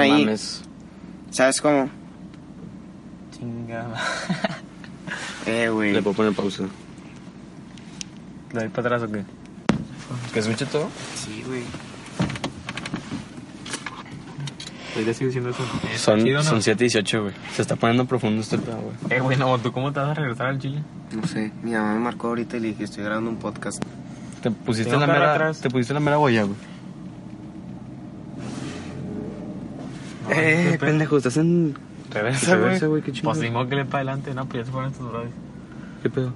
ahí. Mames. ¿Sabes cómo? Chinga. Eh, güey. Le puedo poner pausa. ¿Le doy para atrás o qué? ¿Que escuche todo? Sí, güey. Ya sigue diciendo eso. Son, son 7 y 18, güey. Se está poniendo profundo este pedo, güey. Eh, güey, no, ¿tú cómo te vas a regresar al Chile? No sé, mi mamá me marcó ahorita y le dije, estoy grabando un podcast. Te pusiste la mera, atrás. te pusiste la mera boya, güey. No, ¿qué eh, pendejo, estás en... Reversa, Reversa, güey. qué chingón. Pues ni modo que le para adelante, no, pues ya se fueron estos brothers. ¿Qué pedo?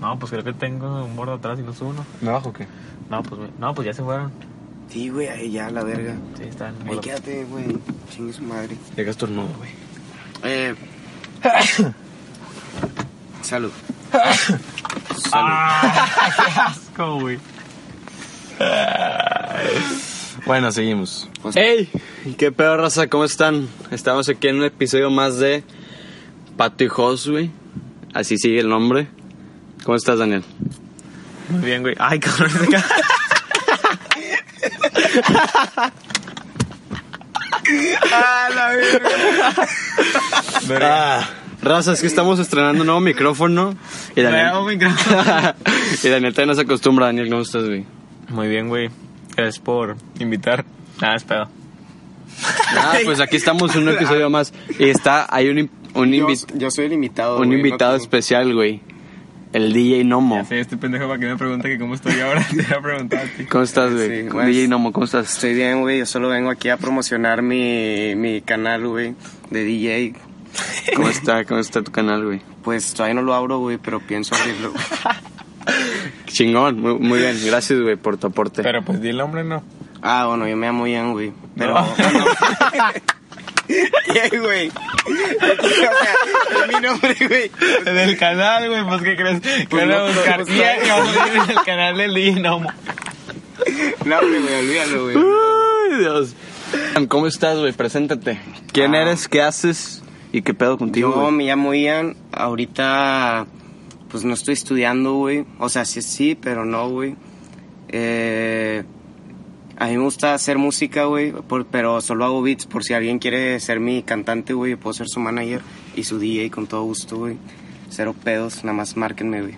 No, pues creo que tengo un bordo atrás y no subo uno. ¿Me bajo o qué? No, pues, no, pues ya se fueron. Sí, güey, ahí ya, la verga. Sí, están. Ahí quédate, güey. Chingue su madre. Llegas tornudo, güey. Eh. Salud. ¡Ah! ¡Qué asco, güey! Bueno, seguimos. Pues- ¡Ey! ¿Y qué pedo, raza? ¿Cómo están? Estamos aquí en un episodio más de Pato y Jos, güey. Así sigue el nombre. ¿Cómo estás, Daniel? Muy bien, güey. Ay, cabrón, ¡Ah, la verga! Ah, raza, es que estamos estrenando un nuevo micrófono. Y Daniel, Nuevo micrófono. y Daniel todavía no se acostumbra. Daniel, ¿cómo estás, güey? Muy bien, güey. Gracias por invitar. Nada, es pedo. Ah, pues aquí estamos en un episodio más. Y está, hay un, un, Yo, yo soy el invitado. un güey, invitado no especial, güey. El DJ Nomo. Ya sé, este pendejo para que me pregunte que cómo estoy ahora. Te voy a preguntar a ti. ¿Cómo estás, güey? Sí, pues- DJ Nomo, ¿cómo estás? Estoy bien, güey. Yo solo vengo aquí a promocionar mi, mi canal, güey, de DJ. ¿Cómo está? ¿Cómo está tu canal, güey? Pues todavía no lo abro, güey, pero pienso abrirlo. Chingón, muy, muy bien. Gracias, güey, por tu aporte. Pero pues di el nombre, no. Ah, bueno, yo me llamo Ian, güey. Pero. No. bueno. ¿Qué, güey? o sea, es mi nombre, güey. Del canal, güey, pues ¿qué crees? Que Pues van a no, buscar pues, no. y vamos a ir en el canal del Dinomo. No, güey, olvídalo, güey. Ay, Dios. ¿Cómo estás, güey? Preséntate. ¿Quién Ah. eres? ¿Qué haces? ¿Y qué pedo contigo, Yo me llamo Ian. Ahorita, pues no estoy estudiando, güey. O sea, sí, sí, pero no, güey. Eh, a mí me gusta hacer música, güey, pero solo hago beats por si alguien quiere ser mi cantante, güey. Puedo ser su manager y su DJ con todo gusto, güey. Cero pedos, nada más márquenme, güey.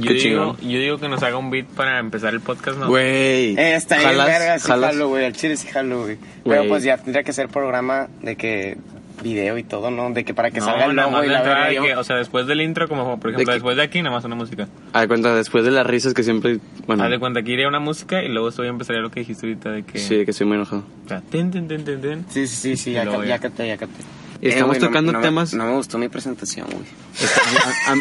Yo digo, yo digo que nos haga un beat para empezar el podcast, ¿no? Güey. Eh, está bien, verga, sí jalo, güey. Al chile sí jalo, güey. Pero pues ya tendría que ser programa de que video y todo, ¿no? De que para que no, salga el logo y la de yo- que, o sea, después del intro, como por ejemplo, que- después de aquí, nada más una música. De cuenta, después de las risas que siempre... Bueno, de cuenta que iría una música y luego esto ya empezaría lo que dijiste ahorita de que... sí, que estoy muy enojado. O sea, tin, tin, tin, tin, tin. Sí, sí, sí, sí, ya, ca- ya. ya capté, ya capté. Y estamos güey, no- tocando no me- temas- No me gustó mi presentación, güey. a, a-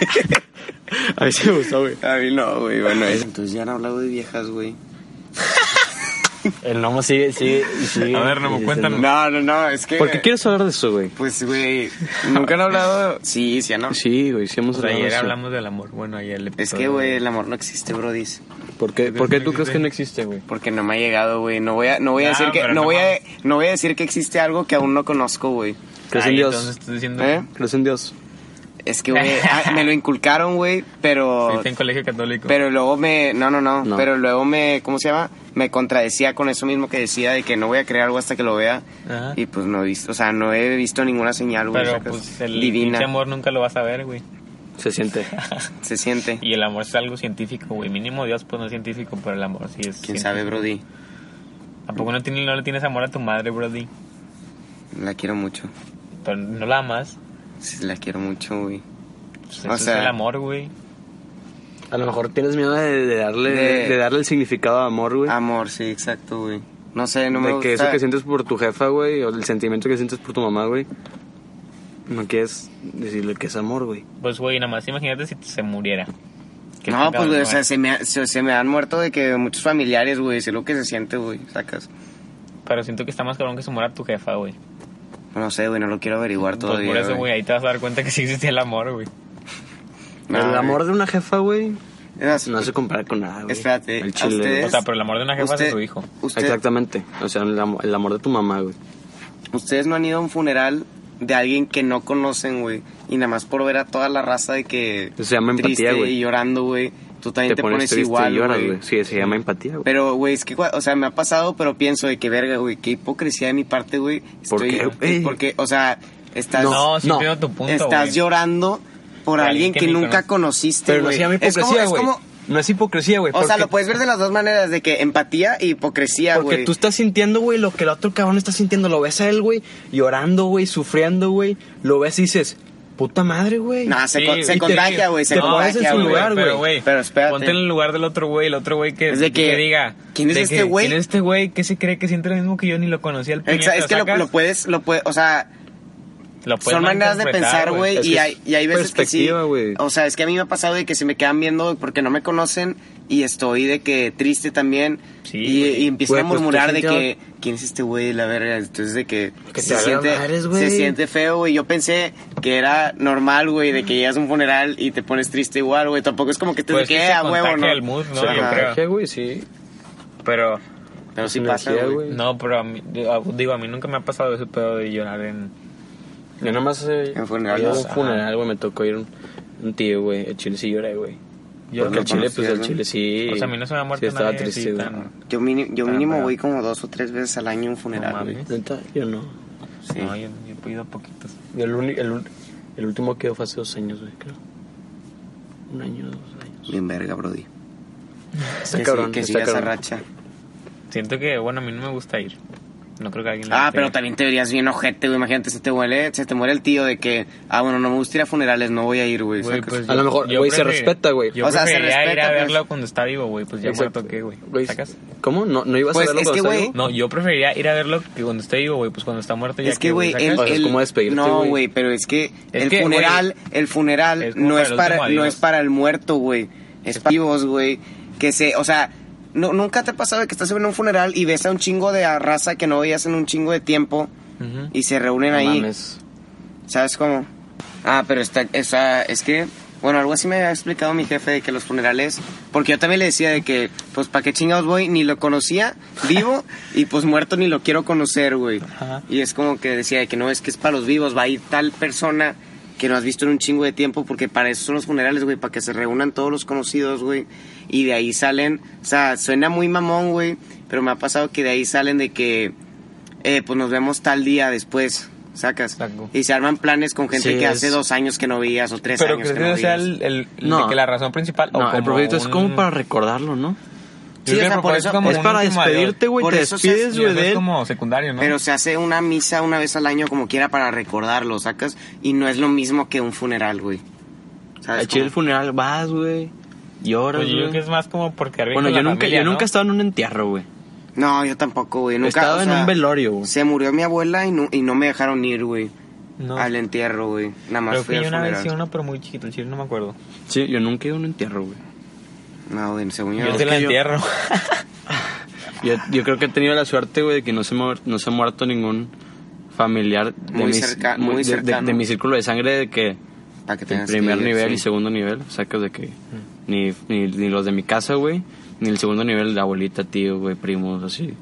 a mí sí me gustó, güey. A mí no, güey, bueno, es... Entonces ya han hablado de viejas, güey. El Nomo sigue, sigue, sigue. A ver, Nomo, cuéntanos. No, no, no, es que... ¿Por qué quieres hablar de eso, güey? Pues, güey, nunca han hablado... Sí, sí, no. Sí, güey, sí hemos O sea, hablado de ayer eso. hablamos del amor. Bueno, ayer el Es que, güey, el amor no existe, bro, ¿Por qué, ¿por qué tú crees que no existe, güey? Porque no me ha llegado, güey. No voy a, no voy a No, decir que, no voy a, no voy a decir que existe algo que aún no conozco, güey. ¿Crees en Dios? Entonces estás diciendo... ¿Eh? ¿Crees en Dios? Es que, güey, ah, me lo inculcaron, güey, pero... Fuiste en colegio católico. Pero luego me... No, no, no, No. Pero luego me... ¿Cómo se llama? Me contradecía con eso mismo que decía de que no voy a creer algo hasta que lo vea. Ajá. Y pues no he visto... O sea, no he visto ninguna señal, güey. Pero pues el divina. amor nunca lo vas a ver, güey. Se siente. Se siente. Y el amor es algo científico, güey. Mínimo Dios pues no es científico, pero el amor sí es ¿Quién científico. sabe, Brody? ¿A poco no, tiene- no le tienes amor a tu madre, Brody? La quiero mucho. Pero no la amas. Sí, la quiero mucho, güey. Pues O sea- es el amor, güey. A lo mejor tienes miedo de, de darle, De- de... darle el significado de amor, güey. Amor, sí, exacto, güey. No sé, no me de gusta... que eso que sientes por tu jefa, güey, o el sentimiento que sientes por tu mamá, güey. No quieres decirle que es amor, güey. Pues, güey, nada más imagínate si se muriera. ¿Qué No, pues, güey, o sea, se me, se, se me han muerto de que muchos familiares, güey, sé lo que se siente, güey, sacas. Pero siento que está más cabrón que se muera tu jefa, güey. No sé, güey, no lo quiero averiguar Pues todavía, por eso, güey, ahí te vas a dar cuenta que sí existe el amor, güey. No, el güey. amor de una jefa, güey, no se compara con nada, güey. Espérate, El ¿a chile. ustedes? O sea, pero el amor de una jefa es de su hijo. usted- Exactamente. O sea, el amor, el amor de tu mamá, güey. Ustedes no han ido a un funeral de alguien que no conocen, güey, y nada más por ver a toda la raza de que... Se llama empatía, triste güey. y llorando, güey, tú también te, pones, triste igual, y lloras, güey. güey. Sí, se llama empatía, güey. Pero, güey, es que, o sea, me ha pasado, pero pienso de que, verga, güey, qué hipocresía de mi parte, güey. ¿Por qué, güey? Porque, o sea, estás, No, sí no. tu punto, estás güey. llorando por, Por alguien alguien que, nunca conoces. conociste, Pero no güey. se llama hipocresía, es güey. No es hipocresía, güey. O sea, porque- lo puedes ver de las dos maneras, de que empatía y hipocresía, Porque güey. tú estás sintiendo, güey, lo que el otro cabrón está sintiendo. Lo ves a él, güey, llorando, güey, sufriendo, güey. Lo ves y dices, puta madre, güey. Nah, se, Sí, con- se contagia, güey, se contagia, su güey. lugar, Pero, güey. Pero espérate. ponte en el lugar del otro güey, el otro güey que, diga... ¿quién es este güey? ¿Quién es este güey? ¿Qué se cree que siente lo mismo que yo? Ni lo conocía al Exa- puñeta, es que lo puedes, lo puedes, o sea, Lo puedes son maneras de pensar, güey, y hay, y hay veces que sí. güey. O sea, es que a mí me ha pasado de que se me quedan viendo porque no me conocen y estoy de que triste también. Sí, y, güey. y empiezan Güey, a pues, murmurar de sintió- que, ¿quién es este güey? La verga. Entonces, de que, Que se, te siente, madres, se siente feo, güey. Yo pensé que era normal, güey, de que llegas a un funeral y te pones triste igual, güey. Tampoco es como que te Pues de que que se a huevo, contagia ¿no? el mood, ¿no? Ajá. Yo creo. güey, sí. Pero, Pero sí pasa, güey. no, pero a mí, digo, a mí nunca me ha pasado ese pedo de llorar en... Yo nada más eh, En un funeral, güey, me tocó ir un, un tío, güey. El chile sí lloré, güey. Yo Porque el chile, pues el chile sí. O sea, a mí no se me ha muerto Sí, estaba nadie triste, así güey. tan- Yo, mini- yo mínimo voy como dos o tres veces al año a un funeral, No güey. yo no. Sí. No, yo, yo he ido a poquitos. Yo el, el, el último que fue hace dos años, güey, creo. Un año, dos años. Bien verga, Brody. Está que cabrón, sí, que está siga esa cabrón. racha. Siento que, bueno, a mí no me gusta ir. No creo que alguien le Ah, pero también te verías bien ojete, güey. Imagínate, se te muere, se te muere el tío de que, ah, bueno, no me gusta ir a funerales, no voy a ir, güey. Pues A lo mejor, yo güey, se respeta, güey. Yo O sea, se preferiría ir respeta, a pues. verlo cuando está vivo, güey. Pues ya Exacto. muerto, ¿qué, güey? Güey, ¿Sacas? ¿Cómo? ¿No, no ibas Pues, a verlo es cuando que, está vivo? No, yo preferiría ir a verlo que cuando esté vivo, güey. Pues cuando está muerto ya Es que, güey, el, el- como despedirte, No, güey. pero es que Es el que, funeral, el funeral no es para, no es para el muerto, güey. Es para vivos, güey. Que se, o sea, no, nunca te ha pasado de que estás en un funeral y ves a un chingo de raza que no veías en un chingo de tiempo y se reúnen No ahí. mames. ¿Sabes cómo? Ah, pero está, esa, es que, bueno, algo así me había explicado mi jefe de que los funerales, porque yo también le decía de que, pues, ¿para qué chingados voy? Ni lo conocía vivo y pues muerto ni lo quiero conocer, güey. Ajá. Y es como que decía de que no, es que es para los vivos, va a ir tal persona que no has visto en un chingo de tiempo, porque para eso son los funerales, güey, para que se reúnan todos los conocidos, güey. Y de ahí salen, o sea, suena muy mamón, güey, pero me ha pasado que de ahí salen de que, eh, pues nos vemos tal día después, sacas. Exacto. Y se arman planes con gente Sí, que es- hace dos años que no veías o tres Pero años ¿crees que que no sea veías. el, el- el No. de que la razón principal? o No, el como propósito es como para recordarlo, ¿no? Sí, o sea, es como para despedirte, güey, Por te despides, güey, es como secundario, ¿no? Pero se hace una misa una vez al año como quiera para recordarlo, sacas. Y no es lo mismo que un funeral, güey. ¿Sabes el funeral vas, güey. Lloras, Pues yo creo güey. que es más como por quedar bien Bueno, con yo la nunca, familia, yo ¿no? nunca he estado en un entierro, güey. No, yo tampoco, güey. He Nunca, estado o en un velorio, güey. Se murió mi abuela y no, y no me dejaron ir, güey. No. Al entierro, güey. Nada más Creo fui al yo una vez funeral. sí uno, pero muy chiquito, el chile no me acuerdo. Sí, yo nunca he ido a un entierro, güey. No, güey, según yo. Yo te la que entierro. Yo, yo creo que he tenido la suerte, güey, de que no se, muer- no se ha muerto ningún familiar de, Muy mi, cerca- muy- de- de- cercano. de mi círculo de sangre de que Para que el tengas primer que ir, nivel sí. y segundo nivel, sacas de que ni, ni, ni los de mi casa, güey, ni el segundo nivel de abuelita, tío, güey, primos, así.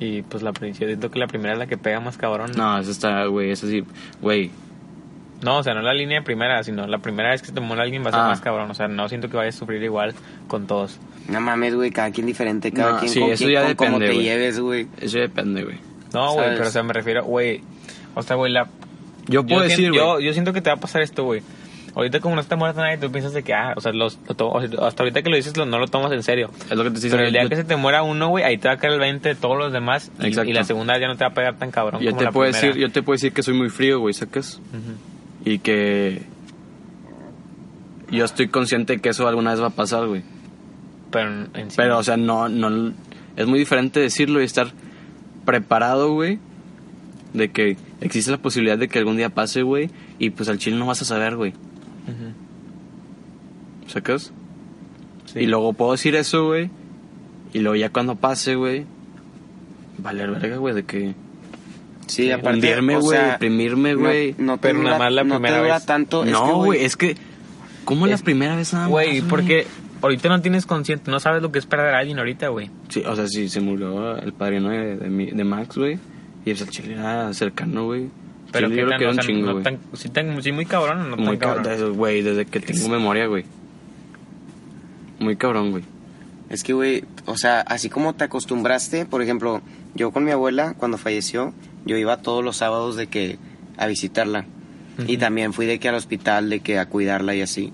Y pues la yo siento que la primera es la que pega más cabrón. No, eso está, güey, eso sí, güey. No, o sea, no la línea primera, sino la primera vez que se te muere alguien va a ser Ah. más cabrón. O sea, no siento que vayas a sufrir igual con todos. No mames, güey, cada quien diferente, cada No, quien sí, con, eso quien- ya con cómo depende, te güey. lleves, güey. Eso depende, güey. No, güey, pero o sea, me refiero, güey. O sea, güey, la. Yo puedo siento- decir, güey. yo, yo siento que te va a pasar esto, güey. Ahorita como no está muerto nadie, tú piensas de que, ah, o sea, los, lo hasta ahorita que lo dices lo- no lo tomas en serio. Es lo que te estoy Pero el día que se te muera uno, güey, ahí te va a caer el 20 de todos los demás. Y, Exacto. y la segunda ya no te va a pegar tan cabrón Yo como te la puedo primera. decir, yo te puedo decir que soy muy frío, güey, ¿sacas? Y que yo estoy consciente que eso alguna vez va a pasar, güey. Pero en sí. Pero, o sea, no, no, es muy diferente decirlo y estar preparado, güey, de que existe la posibilidad de que algún día pase, güey, y pues al chile no vas a saber, güey, Ujú. ¿sacas? Sí. Y luego puedo decir eso, güey, y luego ya cuando pase, güey, valer verga, güey, de que Sí, aparte, hundirme, o güey, sea, deprimirme, no- güey. No, te Pero dura, nada más la no te primera dura vez. tanto. no, güey, es que, ¿cómo la Es- primera vez nada más, Güey, porque ahorita no tienes consciente, no sabes lo que es perder a alguien ahorita, güey. Sí, o sea, sí, se murió el padrino de, de, mi- de Max, güey, y el chile era cercano, güey. Pero yo creo tan, que era o un sea, chingo, no güey. sí, sí muy cabrón o no Muy tan cabrón. cabrón, güey, desde que tengo memoria, güey. muy cabrón, güey. Es que, güey, o sea, así como te acostumbraste, por ejemplo, yo con mi abuela, cuando falleció, yo iba todos los sábados de que a visitarla. Y también fui de que al hospital, de que a cuidarla y así.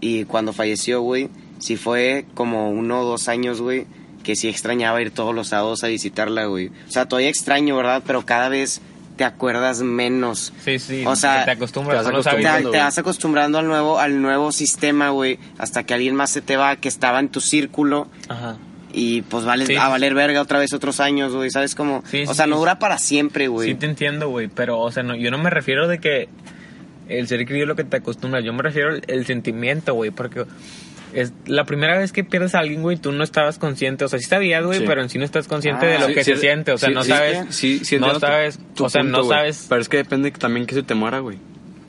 Y cuando falleció, güey, sí fue como uno o dos años, güey, que sí extrañaba ir todos los sábados a visitarla, güey. O sea, todavía extraño, ¿verdad? Pero cada vez te acuerdas menos. Sí, sí. O sea, te acostumbras te vas acostumbrando al nuevo, al nuevo sistema, güey, hasta que alguien más se te va, que estaba en tu círculo, Ajá. Y pues vale Sí. a valer verga otra vez otros años, güey, ¿sabes cómo? Sí, o sí, sea, no dura para siempre, güey. Sí te entiendo, güey, pero, o sea, no, yo no me refiero de que el ser querido es lo que te acostumbra, yo me refiero al el sentimiento, güey, porque es la primera vez que pierdes a alguien, güey, tú no estabas consciente, o sea, sí sabías, güey, Sí. pero en sí no estás consciente Ah, de lo sí, que sí, se siente, o sea, sí, no sabes, Sí, sí, no tu- sabes, tu o sea, punto, no sabes, Pero es que depende también que se te muera, güey.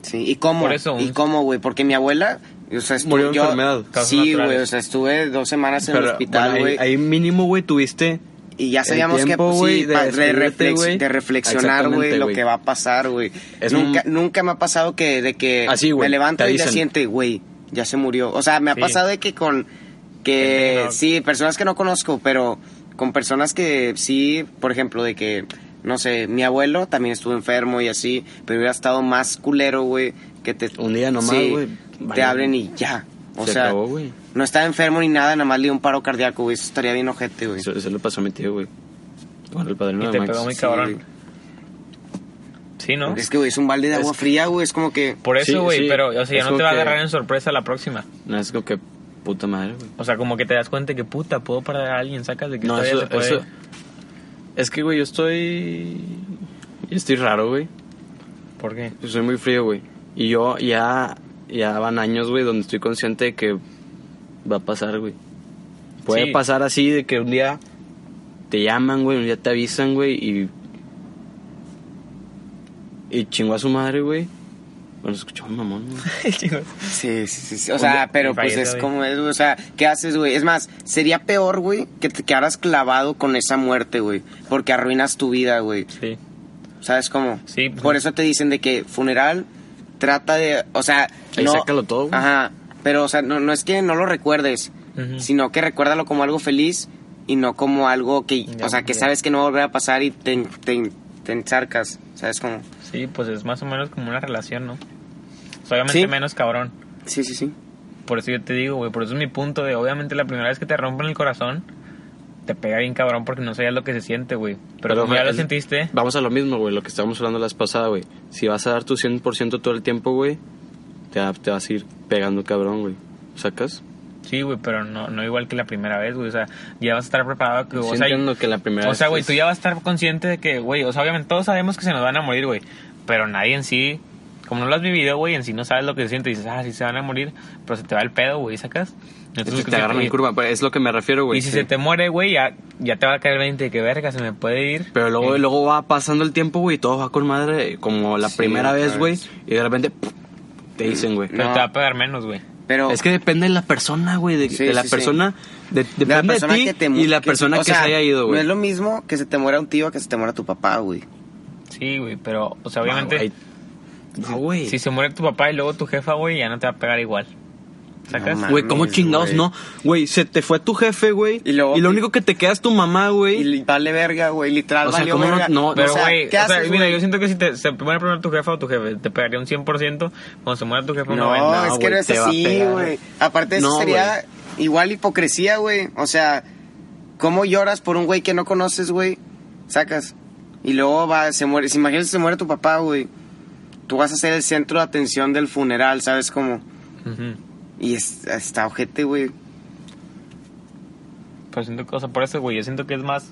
Sí, ¿y cómo? Por eso, ¿Y cómo, güey? Porque mi abuela, o sea, estuvo, Murió de yo- enfermedad. Sí, güey, o sea, estuve dos semanas en el hospital, bueno, güey. ahí, ahí mínimo, güey, tuviste... Y ya sabíamos tiempo, que güey, sí, de de, despedirte, reflex- güey. de reflexionar, güey, lo güey. que va a pasar, güey. Es Nunca, un- nunca me ha pasado que de que Así, güey, me levanto y ya siente, güey, ya se murió. O sea, me ha Sí. pasado de que con que sí, personas que no conozco, pero con personas que sí, por ejemplo, de que no sé, mi abuelo también estuvo enfermo y así, pero hubiera estado más culero, güey, que te Un día nomás, sí, te abren y ya. O Se sea, acabó, güey. no estaba enfermo ni nada, nada más le dio un paro cardíaco, güey. Eso estaría bien ojete, güey. Eso, eso le pasó a mi tío, güey. Con el padrino y de te Max. pegó muy Sí, cabrón. Sí, ¿no? Es que, güey, es un balde de agua Es- fría, güey. Es como que. Por eso, güey, sí, pero, o sea, ya es no te va a que- agarrar en sorpresa la próxima. No, es como que puta madre, güey. O sea, como que te das cuenta que puta, puedo perder a alguien, sacas de que No, todavía eso, se puede. eso... Es que, güey, yo estoy... Yo estoy raro, güey. ¿Por qué? Yo soy muy frío, güey. Y yo ya... Ya van años, güey, donde estoy consciente de que va a pasar, güey. Puede Sí. pasar así de que un día te llaman, güey, un día te avisan, güey, y... Y chingó a su madre, güey. Bueno, escuchó un mamón, güey. Sí, sí, sí. sí. O sea, pero pues es como es, güey. O sea, ¿qué haces, güey? Es más, sería peor, güey, que te quedaras clavado con esa muerte, güey. Porque arruinas tu vida, güey. Sí. ¿Sabes cómo? Sí, pues- Por eso te dicen de que funeral trata de. O sea. Ahí no, sácalo todo, güey. Ajá. Pero, o sea, no, no es que no lo recuerdes, sino que recuérdalo como algo feliz y no como algo que. Ya, o sea, que ya. sabes que no va a volver a pasar y te, te, te encharcas. ¿Sabes cómo? Sí, pues es más o menos como una relación, ¿no? Obviamente Sí. menos cabrón. Sí, sí, sí. Por eso yo te digo, güey, por eso es mi punto de, obviamente la primera vez que te rompen el corazón, te pega bien cabrón porque no sabías lo que se siente, güey. Pero, como ya lo sentiste, Vamos a lo mismo, güey, lo que estábamos hablando la vez pasada, güey. Si vas a dar tu 100% todo el tiempo, güey, te, te vas a ir pegando cabrón, güey. ¿Sacas? sí, güey, pero no, no igual que la primera vez, güey. O sea, ya vas a estar preparado. Que, Sí o sea, que la primera o sea, güey, es- tú ya vas a estar consciente de que, güey, o sea, obviamente todos sabemos que se nos van a morir, güey. Pero nadie en sí, como no lo has vivido, güey, en sí no sabes lo que se siente. Dices, ah, sí se van a morir, pero se te va el pedo, güey, ¿sacas? Entonces te agarran en curva, pues, es lo que me refiero, güey. Y si sí. se te muere, güey, ya, ya te va a caer el 20 de que verga, se me puede ir. Pero luego, Sí. luego va pasando el tiempo, güey, y todo va con madre, como la Sí, primera vez, güey, y de repente te dicen, güey. Pero No. te va a pegar menos, güey. Pero. Es que depende de la persona, güey, de, Sí, de la persona, de, de depende de, persona ti que te y la que- persona o que sea, se haya ido, No güey. es lo mismo que se te muera un tío a que se te muera tu papá, güey. Sí, güey, pero, o sea, obviamente, No, güey. No, güey. si se muere tu papá y luego tu jefa, güey, ya no te va a pegar igual. ¿Sacas? No, Güey, ¿cómo chingados güey. no? Güey, se te fue tu jefe, güey. Y luego- lo único que te queda es tu mamá, güey. Y vale verga, güey. Literal, O sea, valió ¿cómo no- verga. no, Pero, o sea, güey, ¿qué o sea, haces, mira, güey? yo siento que si te, se muere primero tu jefa o tu jefe, te pegaría un 100%. Cuando se muera tu jefe, un No, 90%. es que güey, no es así, güey. Aparte, eso No, sería igual hipocresía, güey. O sea, ¿cómo lloras por un güey que no conoces, güey? Sacas. Y luego va, se muere. Si imaginas que se muere tu papá, güey. Tú vas a ser el centro de atención del funeral, ¿sabes cómo? Ujú. Y es- está ojete, güey. Pero siento que, o sea, por eso, güey, yo siento que es más...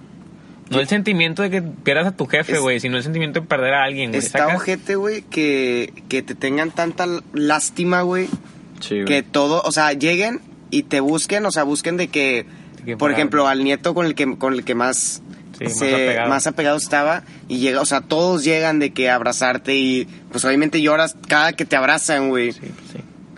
No el sentimiento de que pierdas a tu jefe, güey, sino el sentimiento de perder a alguien, güey. Está ¿sacas? ojete, güey, que, que te tengan tanta lástima, güey. Sí, que todo, o sea, lleguen y te busquen, o sea, busquen de que, por ejemplo, al nieto con el que, con el que más, Sí, más se- apegado. más apegado estaba, y llega, o sea, todos llegan de que abrazarte y, pues obviamente lloras cada que te abrazan, güey. Sí, pues.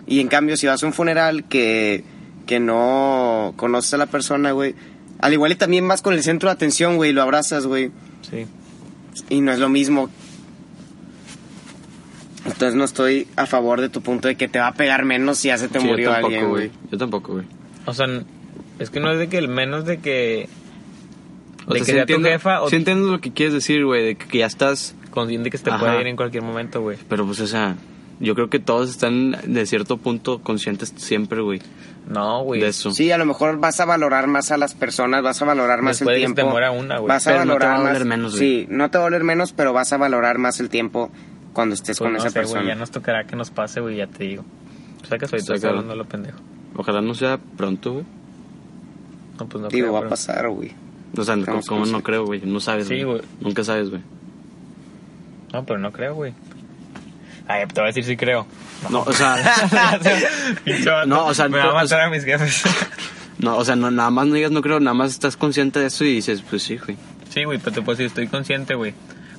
Y en cambio, si vas a un funeral que, que no conoces a la persona, güey, al igual y también vas con el centro de atención, güey, y lo abrazas, güey, Sí. y no es lo mismo. Entonces no estoy a favor de tu punto de que te va a pegar menos si ya se te Sí, yo murió tampoco, alguien, güey. Yo tampoco, güey. O sea, n- es que no es de que el menos de que. O de sea, que sí sea entiendo, tu jefa o sí entiendo lo que quieres decir, güey, de que, que ya estás... consciente que se te Ajá. puede ir en cualquier momento, güey. Pero pues, o sea, yo creo que todos están de cierto punto conscientes siempre, güey, No, güey. de eso. Sí, a lo mejor vas a valorar más a las personas, vas a valorar más Después el tiempo. te muera una, güey. Vas a Pero no te valorar va a más. menos, güey. sí, no te va a doler menos, pero vas a valorar más el tiempo cuando estés Pues con no esa sé, güey, persona. ya nos tocará que nos pase, güey, ya te digo. O sea que soy estoy hablando lo pendejo. Ojalá no sea pronto, güey. No, pues no Digo, creo, va a pasar, güey. O sea, como no creo, güey, no sabes, Sí, güey. Nunca sabes, güey. No, pero no creo, güey. Ay, te voy a decir si creo. No, o sea, No, o sea, me va a matar a mis jefes. no, o sea, no, nada más no digas no creo, nada más estás consciente de eso y dices, pues sí, güey. sí, güey, pero te puedo decir, estoy consciente, güey.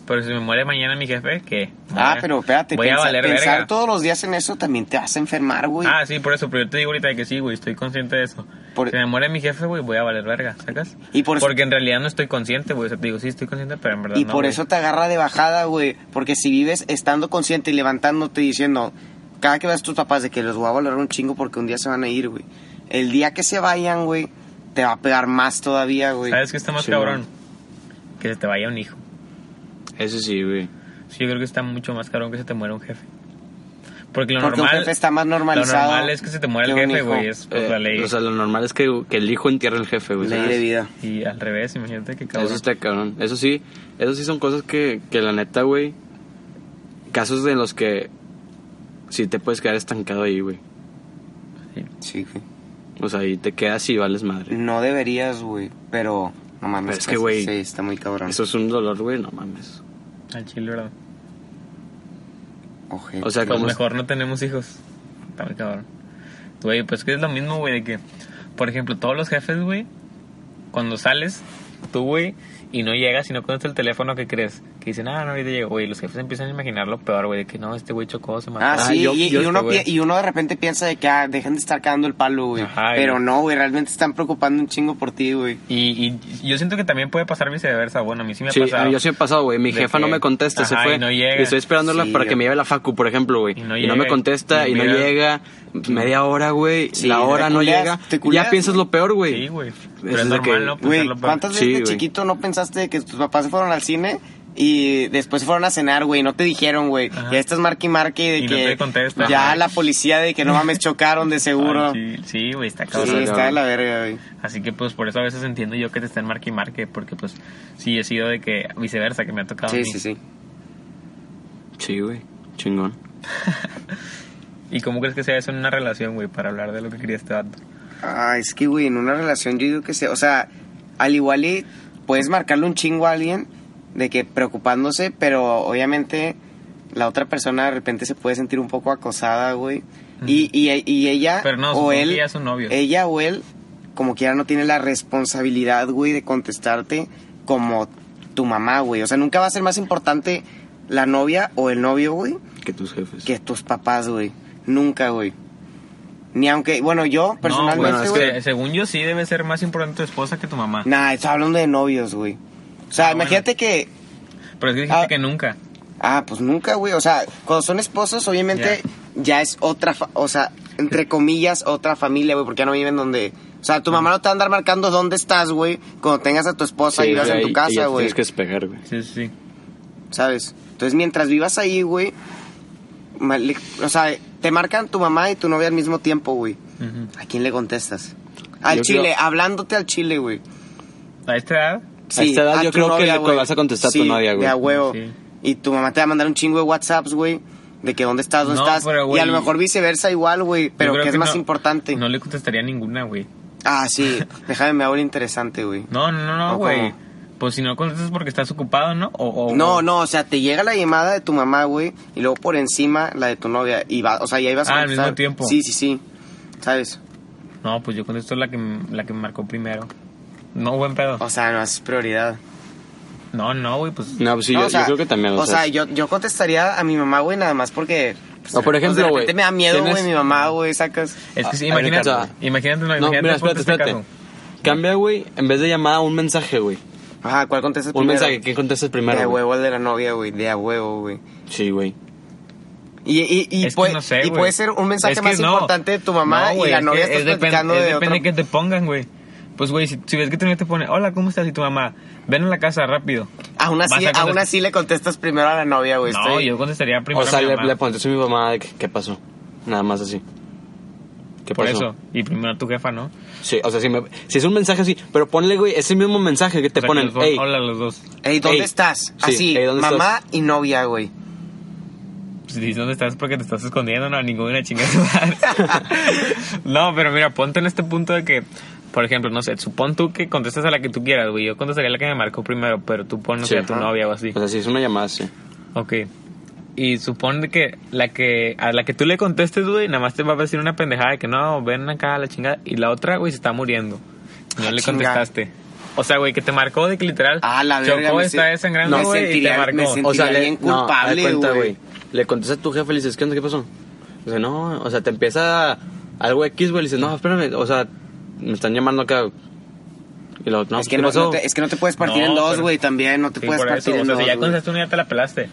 Pero si me muere mañana mi jefe, ¿qué? Ah, Voy a- pero espérate, Voy a pensa- valer pensar verga. todos los días en eso también te a enfermar, güey. Ah, sí, por eso, pero yo te digo ahorita de que sí, güey, estoy consciente de eso. Por- Si me muere mi jefe, güey, voy a valer verga, ¿sacas? Y por eso- Porque en realidad no estoy consciente, güey. O sea, te digo, sí estoy consciente, pero en verdad y no, por güey. eso te agarra de bajada, güey. Porque si vives estando consciente y levantándote y diciendo, cada que veas a tus papás de que los voy a valorar un chingo porque un día se van a ir, güey. El día que se vayan, güey, te va a pegar más todavía, güey. ¿Sabes qué está más Sí, cabrón? Que se te vaya un hijo. Eso sí, güey. Sí, yo creo que está mucho más cabrón que se te muera un jefe. Porque lo Porque un normal... jefe está más normalizado. Lo normal es que se te muera el jefe, güey. Es pues, Eh, la ley. O sea, lo normal es que, que el hijo entierre al jefe, güey. Ley ¿sabes? de vida. Y al revés, imagínate que cabrón. Eso está cabrón. Eso sí, eso sí son cosas que, que la neta, güey. Casos de los que sí te puedes quedar estancado ahí, güey. Sí, güey. O sea, ahí te quedas y vales madre. No deberías, güey, pero no mames. Pero es que, pues, güey, Sí, está muy cabrón. Eso es un dolor, güey, no mames. Al chile, ¿verdad? Ojete. O sea, Pues como mejor no tenemos hijos. Está muy cabrón. Güey, pues que es lo mismo, güey, de que, por ejemplo, todos los jefes, güey, cuando sales, tú, güey, y no llegas y no contestas el teléfono, ¿qué crees? Que dicen, ah, no, ahorita llego, güey. Los jefes empiezan a imaginar lo peor, güey, de que no, este güey chocó, se mató. Ah, Ah, sí, yo- y, yo y uno este, güey. pi- y uno de repente piensa de que ah, dejen de estar cagando el palo, güey. Ajá, Pero y- no, güey, realmente están preocupando un chingo por ti, güey. Y, y yo siento que también puede pasar viceversa. Bueno, a mí sí me ha Sí, pasado. yo sí me he pasado, güey. Mi jefa no me contesta, se fue. y no llega. estoy esperándola Sí, para que me lleve la facu, por ejemplo, güey. Y Y no no, llega, me contesta y y no llega. Media hora, güey. Sí, la hora no llega. te y ya piensas lo peor, güey. Sí, güey. Pero es es de que- normal, ¿no? Güey, Pensarlo peor. ¿cuántas veces Sí, de chiquito no pensaste que tus papás se fueron al cine y después se fueron a cenar, güey? No te dijeron, güey. Ya estás marque y marque de Y no que te contestan. ya Ajá. la policía de que no mames chocaron de seguro. Ay, sí, sí, güey, está Sí, cabrón. está de la verga, güey. Así que pues por eso a veces entiendo yo que te estén marque y marque, porque pues sí he sido de que viceversa, que me ha tocado. a Sí, mí. sí, sí. Sí, güey. Chingón. ¿Y cómo crees que sea eso en una relación, güey, para hablar de lo que quería este dato? Ah, es que, güey, en una relación yo digo que sea, o sea, al igual y puedes marcarle un chingo a alguien de que preocupándose, pero obviamente la otra persona de repente se puede sentir un poco acosada, güey. y, y, y ella Pero no, o él, que ya son novios. ella o él, como quiera, no tiene la responsabilidad, güey, de contestarte como tu mamá, güey. O sea, nunca va a ser más importante la novia o el novio, güey, Que tus jefes. que tus papás, güey. Nunca, güey. Ni aunque, bueno, yo no, personalmente, es güey. que según yo sí debe ser más importante tu esposa que tu mamá. Nah, estoy hablando de novios, güey. O sea, Ah, imagínate que. Pero es que dijiste Ah. que nunca. Ah, pues nunca, güey. O sea, cuando son esposos, obviamente ya es otra. fa- o sea, entre comillas, otra familia, güey, porque ya no viven donde. O sea, tu mamá no te va a andar marcando dónde estás, güey, cuando tengas a tu esposa Sí, y vivas en tu casa, güey. Tienes que despegar, güey. Sí, sí, sí. ¿Sabes? Entonces, mientras vivas ahí, güey. O sea, te marcan tu mamá y tu novia al mismo tiempo, güey. ¿A quién le contestas? Al Yo chile, creo- hablándote al chile, güey. A esta edad, Sí, esta edad a yo creo que le vas a contestar a tu novia, güey. De a huevo. Sí. Y tu mamá te va a mandar un chingo de WhatsApps, güey. De que dónde estás, dónde No, estás. pero, y a lo mejor viceversa igual, güey. Pero que es más no- importante. No le contestaría ninguna, güey. Ah, sí. Déjame, me hago interesante, güey. No, no, no, no, ¿O güey. Pues si no contestas porque estás ocupado, ¿no? O, o- No, o- no, o sea, te llega la llamada de tu mamá, güey. Y luego por encima la de tu novia. Y va, o sea, y ahí vas a Ah, al contestar. mismo tiempo. Sí, sí, sí. ¿Sabes? No, pues yo contesto la que, la que me marcó primero. No, buen pedo. O sea, no es prioridad. No, no, güey, pues... No, pues sí, No, yo, o sea, yo creo que también. O sea, yo, yo contestaría a mi mamá, güey, nada más porque. pues, O por ejemplo, pues, de güey, repente me da miedo, güey, mi mamá, güey, sacas. Es que sí, Ah, imagínate, ahorita- imagínate, no, imagínate, mira, espérate, este espérate. caso. Cambia, güey, en vez de llamada, un mensaje, güey. Ajá, ¿cuál contestas Un primero? mensaje, ¿quién contestas De primero? güey? huevo el de la novia, güey. De a huevo, güey. Sí, güey. Y, y, y, Es puede, no sé, y puede ser un mensaje Es que más no. importante de tu mamá No, y la es novia que estás es platicando es de depende otro. que te pongan, güey. Pues, güey, si, si ves que tu novia te pone, hola, ¿cómo estás? Y tu mamá, ven a la casa rápido. Aún así, aún así le contestas primero a la novia, güey. No, Pues estoy- yo contestaría primero O sea, a mi le, mamá. le contesto a mi mamá de que, qué pasó. Nada más así. ¿Qué Por pasó? eso. Y primero a tu jefa, ¿no? Sí, o sea, si, me- si es un mensaje así, pero ponle, güey, ese mismo mensaje que te O sea, que ponen, los dos- hey, Hola, los dos. Ey, ¿dónde Ey. estás? Sí, Así, ey, ¿dónde mamá y novia, güey. Si dices dónde estás porque te estás escondiendo, no, ninguna chingada. no, pero mira, ponte en este punto de que, por ejemplo, no sé, supón tú que contestas a la que tú quieras, güey. Yo contestaría a la que me marcó primero, pero tú pones Sí, a tu ajá. novia o así. o sea, si es una llamada, sí. Ok. Y supone que la que a la que tú le contestes, güey, nada más te va a decir una pendejada de que no, ven acá a la chingada. Y la otra, güey, se está muriendo. No Ah, le contestaste. O sea, güey, que te marcó de que literal. Ah, la verga, Chocó, está desangrando, me güey, y te marcó. me sentiría O sea, le, bien no, culpable, de cuenta, güey. Le contestas a tu jefe y le dices, ¿qué onda? ¿Qué pasó? Dice, no, o sea, te empieza algo X, güey. Le dices, no, espérame, o sea, me están llamando acá. Y lo, no, es, que ¿qué no, te, es que no te puedes partir No, en dos, güey, también. No te Sí, puedes por partir eso. O en sea, dos. si ya contestaste una, ya te la pelaste.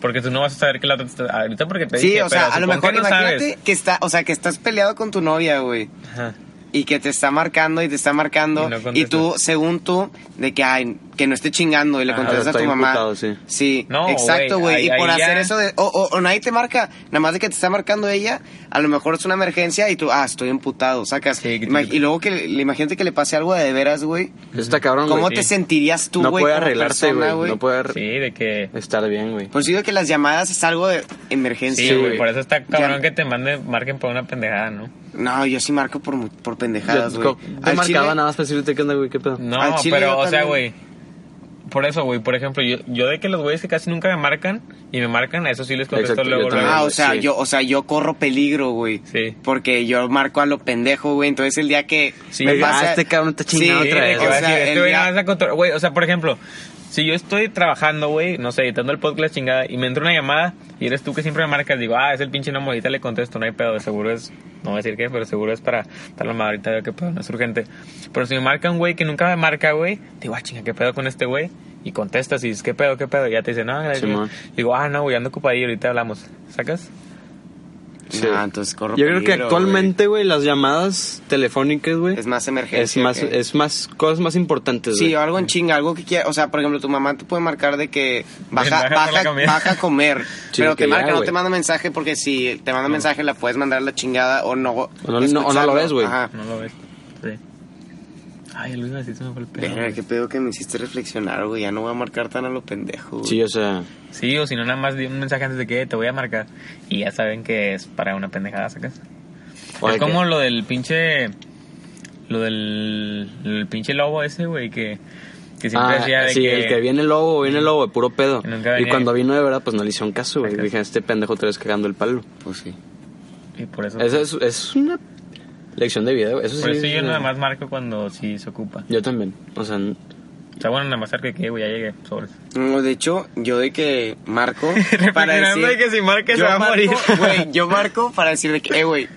Porque tú no vas a saber que la otra te está- ahorita porque te Sí, dije, o sea, pero a lo mejor que no imagínate sabes. que está, o sea, que estás peleado con tu novia, güey. Ajá. Y que te está marcando y te está marcando. Y no Y, tú, según tú, de que, ay, que no esté chingando y le Ajá, contestas a tu mamá. imputado, sí. Sí, No, exacto, güey. Y por ahí ya- hacer eso de. O, o, o nadie te marca, nada más de que te está marcando ella, a lo mejor es una emergencia y tú, ah, estoy imputado, sacas. Sí, Ima- y luego que le- imagínate que le pase algo de, de veras, güey. Eso está cabrón, ¿Cómo güey. te sentirías tú, no güey? puede como arreglarse, persona, güey. No puede Sí, de que... estar bien, güey. Pues digo que las llamadas es algo de emergencia, Sí, güey. por eso está cabrón Ya- que te manden, marquen por una pendejada, ¿no? No, yo sí marco por, por pendejadas, güey. te Al marcaba chile- nada más para decirte qué onda, güey, qué pedo. No, Al chile pero, o sea, güey. Por eso, güey, por ejemplo, yo, yo de que los güeyes que casi nunca me marcan y me marcan, a eso sí les contesto Exacto, luego, luego. Ah, o sea, Sí. yo, o sea, yo corro peligro, güey. Sí. Porque yo marco a lo pendejo, güey. Entonces el día que Sí, me ah, pasa- este cabrón está chingando Sí, otra vez, o sea, este día- Güey, o sea, por ejemplo, si yo estoy trabajando, güey, no sé, editando el podcast chingada, y me entra una llamada y eres tú que siempre me marcas, digo, ah, es el pinche no, ahorita le contesto, no hay pedo, seguro es, no voy a decir qué, pero seguro es para tal mamá, ahorita veo qué pedo, no es urgente. Pero si me marca un güey que nunca me marca, güey, digo, ah, chinga, qué pedo con este güey, y contestas y dices, qué pedo, qué pedo, y ya te dice, no, gracias. Simón. digo, ah, no, güey, ando ocupadillo, ahorita hablamos, ¿sacas? Sí. No, entonces corro Yo creo que actualmente, güey, las llamadas telefónicas, güey. Es más emergencia. es más, es más, cosas más importantes, Sí, o algo en chinga, algo que quiera, o sea, por ejemplo, tu mamá te puede marcar de que baja, baja baja, a comer, Sí, pero que te ya, marca, no te manda mensaje porque si te manda mensaje la puedes mandar a la chingada o no. O no- no- o no escucharlo. lo ves, güey. Ajá. No lo ves. Ay, el así se me fue el pedo. Verga, qué pedo que me hiciste reflexionar, güey, ya no voy a marcar tan a lo pendejo, güey. Sí, o sea, Sí, o si no, nada más di un mensaje antes de que te voy a marcar. Y ya saben que es para una pendejada, ¿sacas? Es como que- lo del pinche. Lo del. El pinche lobo ese, güey, que. Que siempre ah, decía de sí, que. el que viene el lobo, viene el lobo, de puro pedo. Y Y cuando vino de verdad, pues no le hicieron caso, güey. Dije, este pendejo te ves cagando el palo. Pues sí. Y por eso. Esa es, es una lección de vida. Eso por sí. eso yo nada más marco cuando sí se ocupa. Yo también. O sea, O sea, bueno, nada más cerca de que, güey, ya llegué. Sobres. No, de hecho, yo de que marco para decir... de que si marca se yo va a marco, morir. Güey, yo marco para decir de que, eh, güey,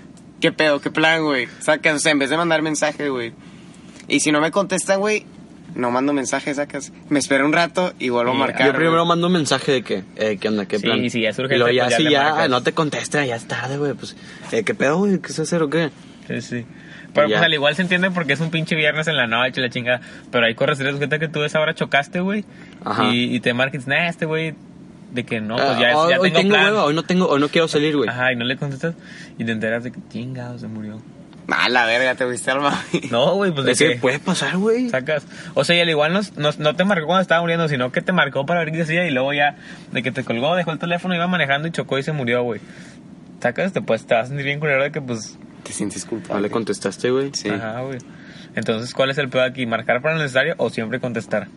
qué pedo, qué plan, güey. Sacas, o sea, en vez de mandar mensaje, güey. Y si no me contestan, güey, no mando mensaje, sacas. Me espero un rato y vuelvo Sí, a marcar. yo primero güey. mando un mensaje de que, eh, ¿qué onda? ¿Qué Sí, plan? y si ya es urgente, Y luego ya, pues ya si le ya marcas. no te contesta, ya es tarde, güey. Pues, eh, ¿qué pedo, güey? ¿Qué se hacer o qué? Sí, sí. Pero pues al igual se entiende porque es un pinche viernes en la noche, la chingada. Pero ahí corres el riesgo que tú esa hora chocaste, güey. Ajá. Y, y te marques, nah, este güey, de que no, pues ya, hoy, ya hoy tengo, tengo plan. hueva, hoy no tengo, hoy no quiero salir, güey. Ajá, y no le contestas. Y te enteras de que chingado se murió. Ah, la verga, te fuiste al mami. No, güey, pues de que que puede pasar, güey. sacas. O sea, y al igual no, no, no te marcó cuando estaba muriendo, sino que te marcó para ver qué hacía y luego ya, de que te colgó, dejó el teléfono, iba manejando y chocó y se murió, güey. Sacas, te, pues, te vas a sentir bien culero de que, pues, Te sientes No culpable. le contestaste, güey. Sí. ajá, güey. Entonces, ¿cuál es el pedo aquí? ¿Marcar para lo necesario o siempre contestar?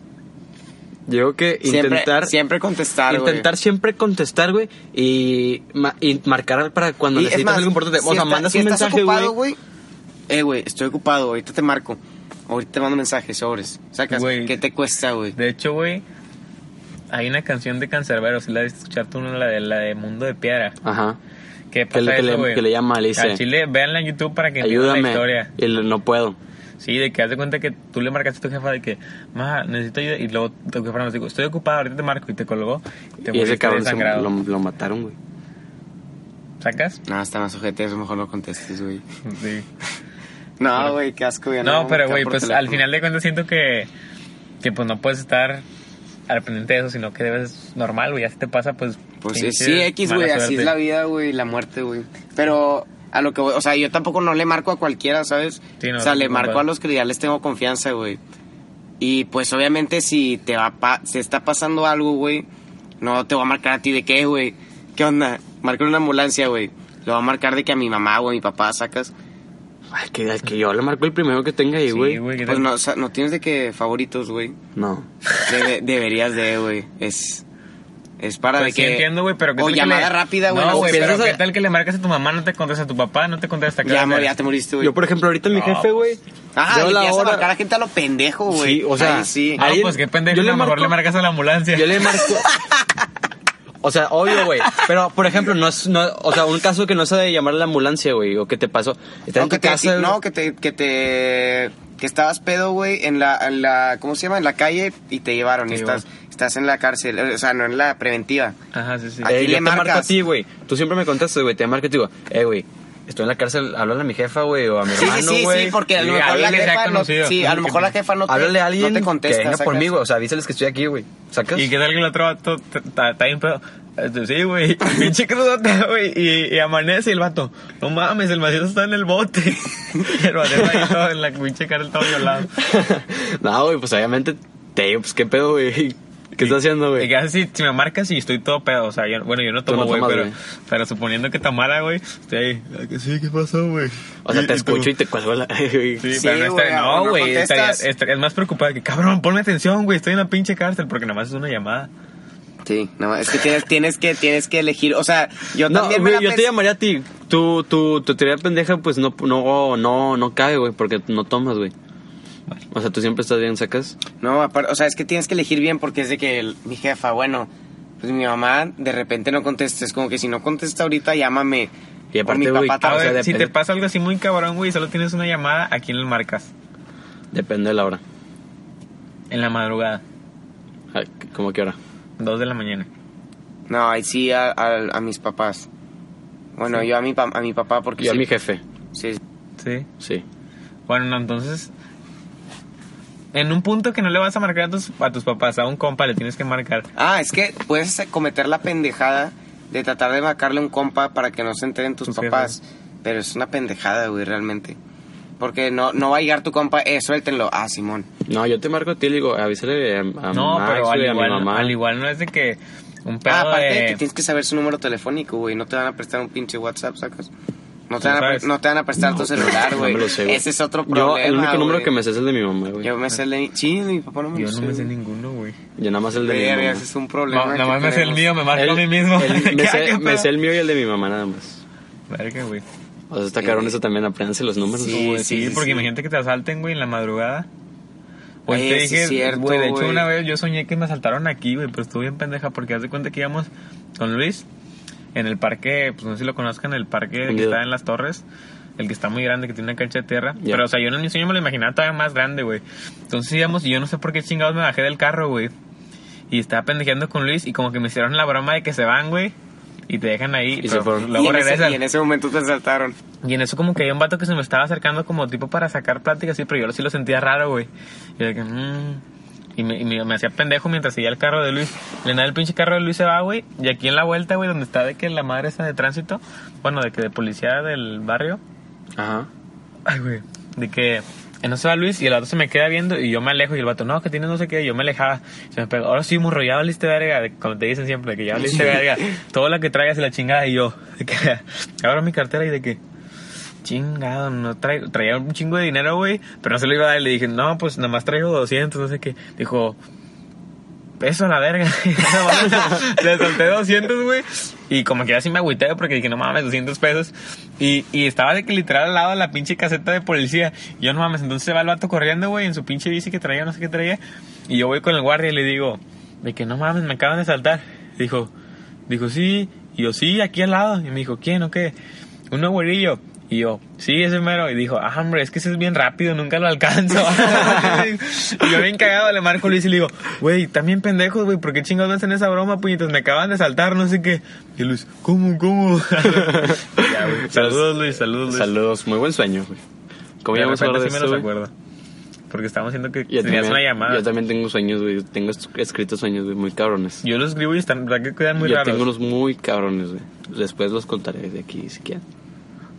Yo creo que Siempre, intentar, siempre contestar, güey. intentar siempre contestar, güey, y, ma- y marcar para cuando Y es necesitas más, algo importante. si o sea, está- mandas si un estás mensaje, ocupado, güey. Eh, güey, estoy ocupado, ahorita te marco. Ahorita te mando mensajes, sobres. Sacas, Güey. ¿qué te cuesta, güey? De hecho, güey, hay una canción de Cancerbero, si la viste escuchar tú, ¿no? la de, la de Mundo de Piedra. Ajá. ¿Qué Que pasa le, que, eso, le, güey? que le llama, le dice, Al chile, véanla en YouTube para que entiendan la ayúdame. historia. Y le- no puedo. Sí, de que haz de cuenta que tú le marcaste a tu jefa de que, ma, necesito ayuda. Y luego tu jefa nos dijo, estoy ocupado, ahorita te marco. Y te colgó. Y te Y ese cabrón se- desangrado. lo, lo mataron, güey. ¿Sacas? No, está más ojete, eso mejor no contestes, güey. Sí. No, güey, qué asco, ya No, me pero güey, pues al final de cuentas siento que, que pues no puedes estar al pendiente de eso, sino que debes normal, güey, ya si te pasa, pues... Pues pinche sí, X, güey, así es la vida, güey, la muerte, güey. Pero a lo que voy, o sea, yo tampoco no le marco a cualquiera, ¿sabes? Sí, no, o sea, le marco no. a los que ya les tengo confianza, güey. Y pues obviamente si te va pa si está pasando algo, güey, no te voy a marcar a ti de qué, güey. ¿Qué onda? Marcar una ambulancia, güey. Le voy a marcar de que a mi mamá o a mi papá sacas. Ay, que, es que yo le marco el primero que tenga ahí, Sí, güey. ¿qué Pues no, o sea, no tienes de que favoritos, güey. no. Debe- deberías de, güey. Es es para Pues de sí que entiendo, güey, pero ¿qué o que llamada le- rápida, güey. No, güey, pero ¿qué tal que le marcas a tu mamá, no te contesta, a tu papá no te contesta? ¿Qué ya, a hacer? ya te moriste, güey. Yo, por ejemplo, ahorita mi No, jefe, güey. Ah, veo le la a hora- marcar a gente a lo pendejo, güey. Sí, o sea, Ahí sí. Alguien- pues qué pendejo, yo le a lo mejor marco- le marcas a la ambulancia. Yo le marco. O sea, obvio, güey. Pero, por ejemplo, no es. No, o sea, un caso que no sea de llamar a la ambulancia, güey. O qué te pasó. Estás No, en que tu te, casa. no, güey. que te, que te, que estabas pedo, güey, en la, en la, ¿cómo se llama? En la calle y te llevaron y estás, estás en la cárcel, o sea, no en la preventiva. Ajá, sí, sí. Aquí Eh, le yo te marco a marcas. ti, güey. Tú siempre me contestas, güey. Te marco y te digo, eh, güey. Estoy en la cárcel, háblale a mi jefa, güey, o a mi Sí, hermano, sí, güey. sí, porque a lo Sí, mejor la alguien jefa no, sí, a lo mejor la jefa no te, Háblale a alguien no te contesta. que venga por mí, güey. O sea, avísales que estoy aquí, güey. ¿Sacas? ¿Y que el otro vato t- ta- está bien pedo? Este, Sí, güey, pinche crudota, güey, y, y amanece y el vato, no mames, el macito está en el bote. el macito ahí todo en la pinche cárcel todo violado. no, güey, pues obviamente te digo, pues qué pedo, güey. ¿Qué estás haciendo, güey? que haces si, me marcas y estoy todo pedo, o sea, yo, bueno, yo no tomo, güey, pero, pero suponiendo que tomara, güey, estoy ahí, "Ah, sí, ¿qué pasó, güey? O sea, te escucho y te cuelgo la. güey. Sí, Sí, pero no, güey, no, es más preocupado que, cabrón, ponme atención, güey, estoy en la pinche cárcel, porque nada más es una llamada. Sí, no, es que tienes, tienes que, tienes que elegir, o sea, yo No, también me güey, yo te llamaría a ti. Tu, tu, tu teoría pendeja, pues no, no, no, no cabe, güey, porque no tomas, güey. O sea, tú siempre estás bien, sacas. No, aparte, o sea, es que tienes que elegir bien porque es de que el- mi jefa, bueno, pues mi mamá de repente no contesta, es como que si no contesta ahorita, llámame. Y O aparte, mi güey, papá A o también. sea, si te pasa algo así muy cabrón, güey, y solo tienes una llamada, ¿a quién le marcas? Depende de la hora. En la madrugada, Ay, ¿Cómo que hora? dos de la mañana. No, ahí sí a, a- a mis papás. Bueno, yo a mi, pa- a mi papá porque Yo a sí- mi jefe, sí, Sí. sí. Bueno, no, entonces. En un punto que no le vas a marcar a tus, a tus papás, a un compa le tienes que marcar. Ah, es que puedes cometer la pendejada de tratar de marcarle a un compa para que no se enteren tus Tus papás. Pero es una pendejada, güey, realmente. Porque no, no va a llegar tu compa, eh, suéltenlo. Ah, Simón. No, yo te marco a ti y le digo, avísale a, a no, Max, pero al güey, a mi igual, mamá. al igual no es de que un pedo Ah, aparte de de... que tienes que saber su número telefónico, güey. No te van a prestar un pinche WhatsApp, sacas. No te, ¿Tú van a, no te van a prestar tu celular, güey. Ese es otro Yo, problema. el único número que me sé es el de mi mamá, güey. Yo me sé el de mi... Sí, mi papá no me Yo no sé, me sé ninguno, güey. Yo nada más el de mi mamá. ese es un problema. Nada más me sé el mío, me marco El- a mí mismo. el- me, ¿Qué- sé, me el mío y el de mi mamá nada más. Verga, güey. O sea, está cabrón eso también, apréndanse los números. Sí, Güey, sí, sí, sí, porque sí. imagínate que te asalten, güey, en la madrugada. Pues Oye, te dije, es cierto, güey, de hecho güey. una vez yo soñé que me asaltaron aquí, güey, pero estuve bien pendeja porque haz de cuenta que íbamos con Luis en el parque, pues no sé si lo conozcan, el parque que está en las torres, el que está muy grande, que tiene una cancha de tierra. Ya. Pero, o sea, yo en mi sueño me lo imaginaba todavía más grande, güey. Entonces íbamos y yo no sé por qué chingados me bajé del carro, güey. Y estaba pendejeando con Luis y como que me hicieron la broma de que se van, güey. Y te dejan ahí, Y se pero fueron. luego y, en ese, regresan. y en ese momento te saltaron. Y en eso como que había un vato que se me estaba acercando como tipo para sacar plática así, pero yo sí lo sentía raro, güey. Y, de que, mm. Y, me, y me, hacía pendejo mientras seguía el carro de Luis. Le nada el pinche carro de Luis se va, güey. Y aquí en la vuelta, güey, donde está de que la madre está de tránsito, bueno, de que de policía del barrio. Ajá. Ay, güey. De que en eso va Luis y el vato se me queda viendo y yo me alejo y el vato, no, que tienes no sé qué, y yo me alejaba. Se me pegó, ahora sí, morro, ya valiste verga, como te dicen siempre, de que ya valiste verga. Todo lo que traigas y la chingada y yo, de que abro mi cartera y de que, chingado, no traigo, traía un chingo de dinero, güey, pero no se lo iba a dar le dije, no, pues nada más traigo 200, no sé qué. Dijo, peso a la verga. Le solté 200, güey. Y como que así me agüité porque dije, no mames, 200 pesos. Y, y estaba de que literal al lado de la pinche caseta de policía. Y yo no mames, entonces se va el vato corriendo, güey, en su pinche bici que traía, no sé qué traía. Y yo voy con el guardia y le digo, de que no mames, me acaban de saltar. Dijo, dijo, sí. Y yo, sí, aquí al lado. Y me dijo, ¿quién o qué? Un güerillo. Y yo, sí, ese mero. Y dijo, ah, hombre, es que ese es bien rápido, nunca lo alcanzo. y yo bien cagado le marco a Luis y le digo, güey, también pendejos, güey, ¿por qué chingados hacen esa broma, puñetas? Me acaban de saltar, no sé qué. Y Luis, ¿cómo, cómo? Ya, güey. Saludos, Luis, saludos, Luis. Saludos, muy buen sueño, güey. ¿Cómo De íbamos a hablar repente de sí me acuerdo. Porque estábamos haciendo que Yo tenías también, una llamada. yo también tengo sueños, güey. Tengo escritos sueños, güey, muy cabrones. Yo los escribo y están, ¿verdad que quedan muy yo raros? tengo unos muy cabrones, güey. Después los contaré de aquí, si quieren.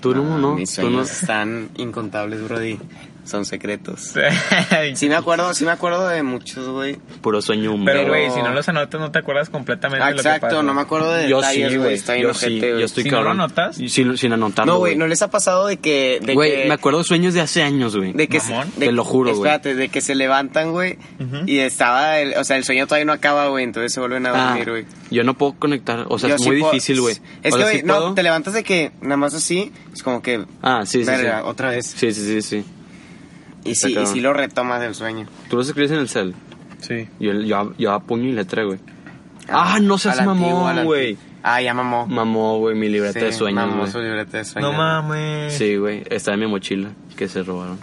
Tú no, no. Mis Tú no. sueños están incontables, Brody. Son secretos. Sí me acuerdo, sí me acuerdo de muchos, güey. Puro sueño húmedo. Pero, güey, si no los anotas, no te acuerdas completamente Ah, de lo que pasa. exacto, no me acuerdo de Yo sí, detalles, güey. güey. Está bien Yo sí, yo estoy Si no lo cabrón. anotas. Sin, sin anotarlo, No, güey, ¿no les ha pasado de que... Güey, que, me acuerdo de sueños de hace años, güey. De que se, de- Te lo juro, güey. Espérate, de que se levantan, güey. Y estaba, el, o sea, el sueño todavía no acaba, güey. Entonces se vuelven a Ah, dormir, güey. yo no puedo conectar, o sea, Yo es sí muy difícil, güey. Es que, güey, sí no, te levantas de que nada más así, es como que... Ah, sí, sí, sí. otra vez. Sí, sí, sí, sí. Y sí, y sí lo retomas del sueño. Tú los escribes en el cel. Sí. Yo, yo, yo a puño y letra, güey. Ah, no seas mamón, güey. Ah, ya mamó. Mamó, güey, mi libreta Sí, de sueños, mamó su libreta de sueños. No mames. Sí, güey, está en mi mochila, que se robaron.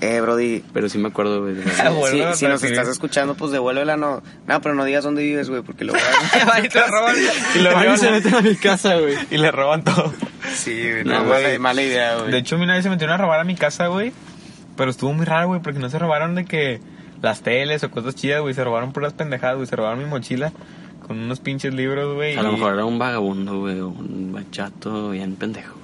Eh, Brody. Pero sí me acuerdo, güey. de Si, la- Bueno, si nos sí. estás escuchando, pues devuélvela, no. No, pero no digas dónde vives, güey, porque lo voy a... Van y te roban. Y le Van y se meten a mi casa, güey. y le roban todo. Sí, güey, No, no, mala, mala idea, güey. De hecho, mi novia se metieron a robar a mi casa, güey. Pero estuvo muy raro, güey, porque no se robaron de que las teles o cosas chidas, güey. Se robaron puras pendejadas, güey. Se robaron mi mochila con unos pinches libros, güey. A lo y- mejor era un vagabundo, güey, un bachato bien pendejo.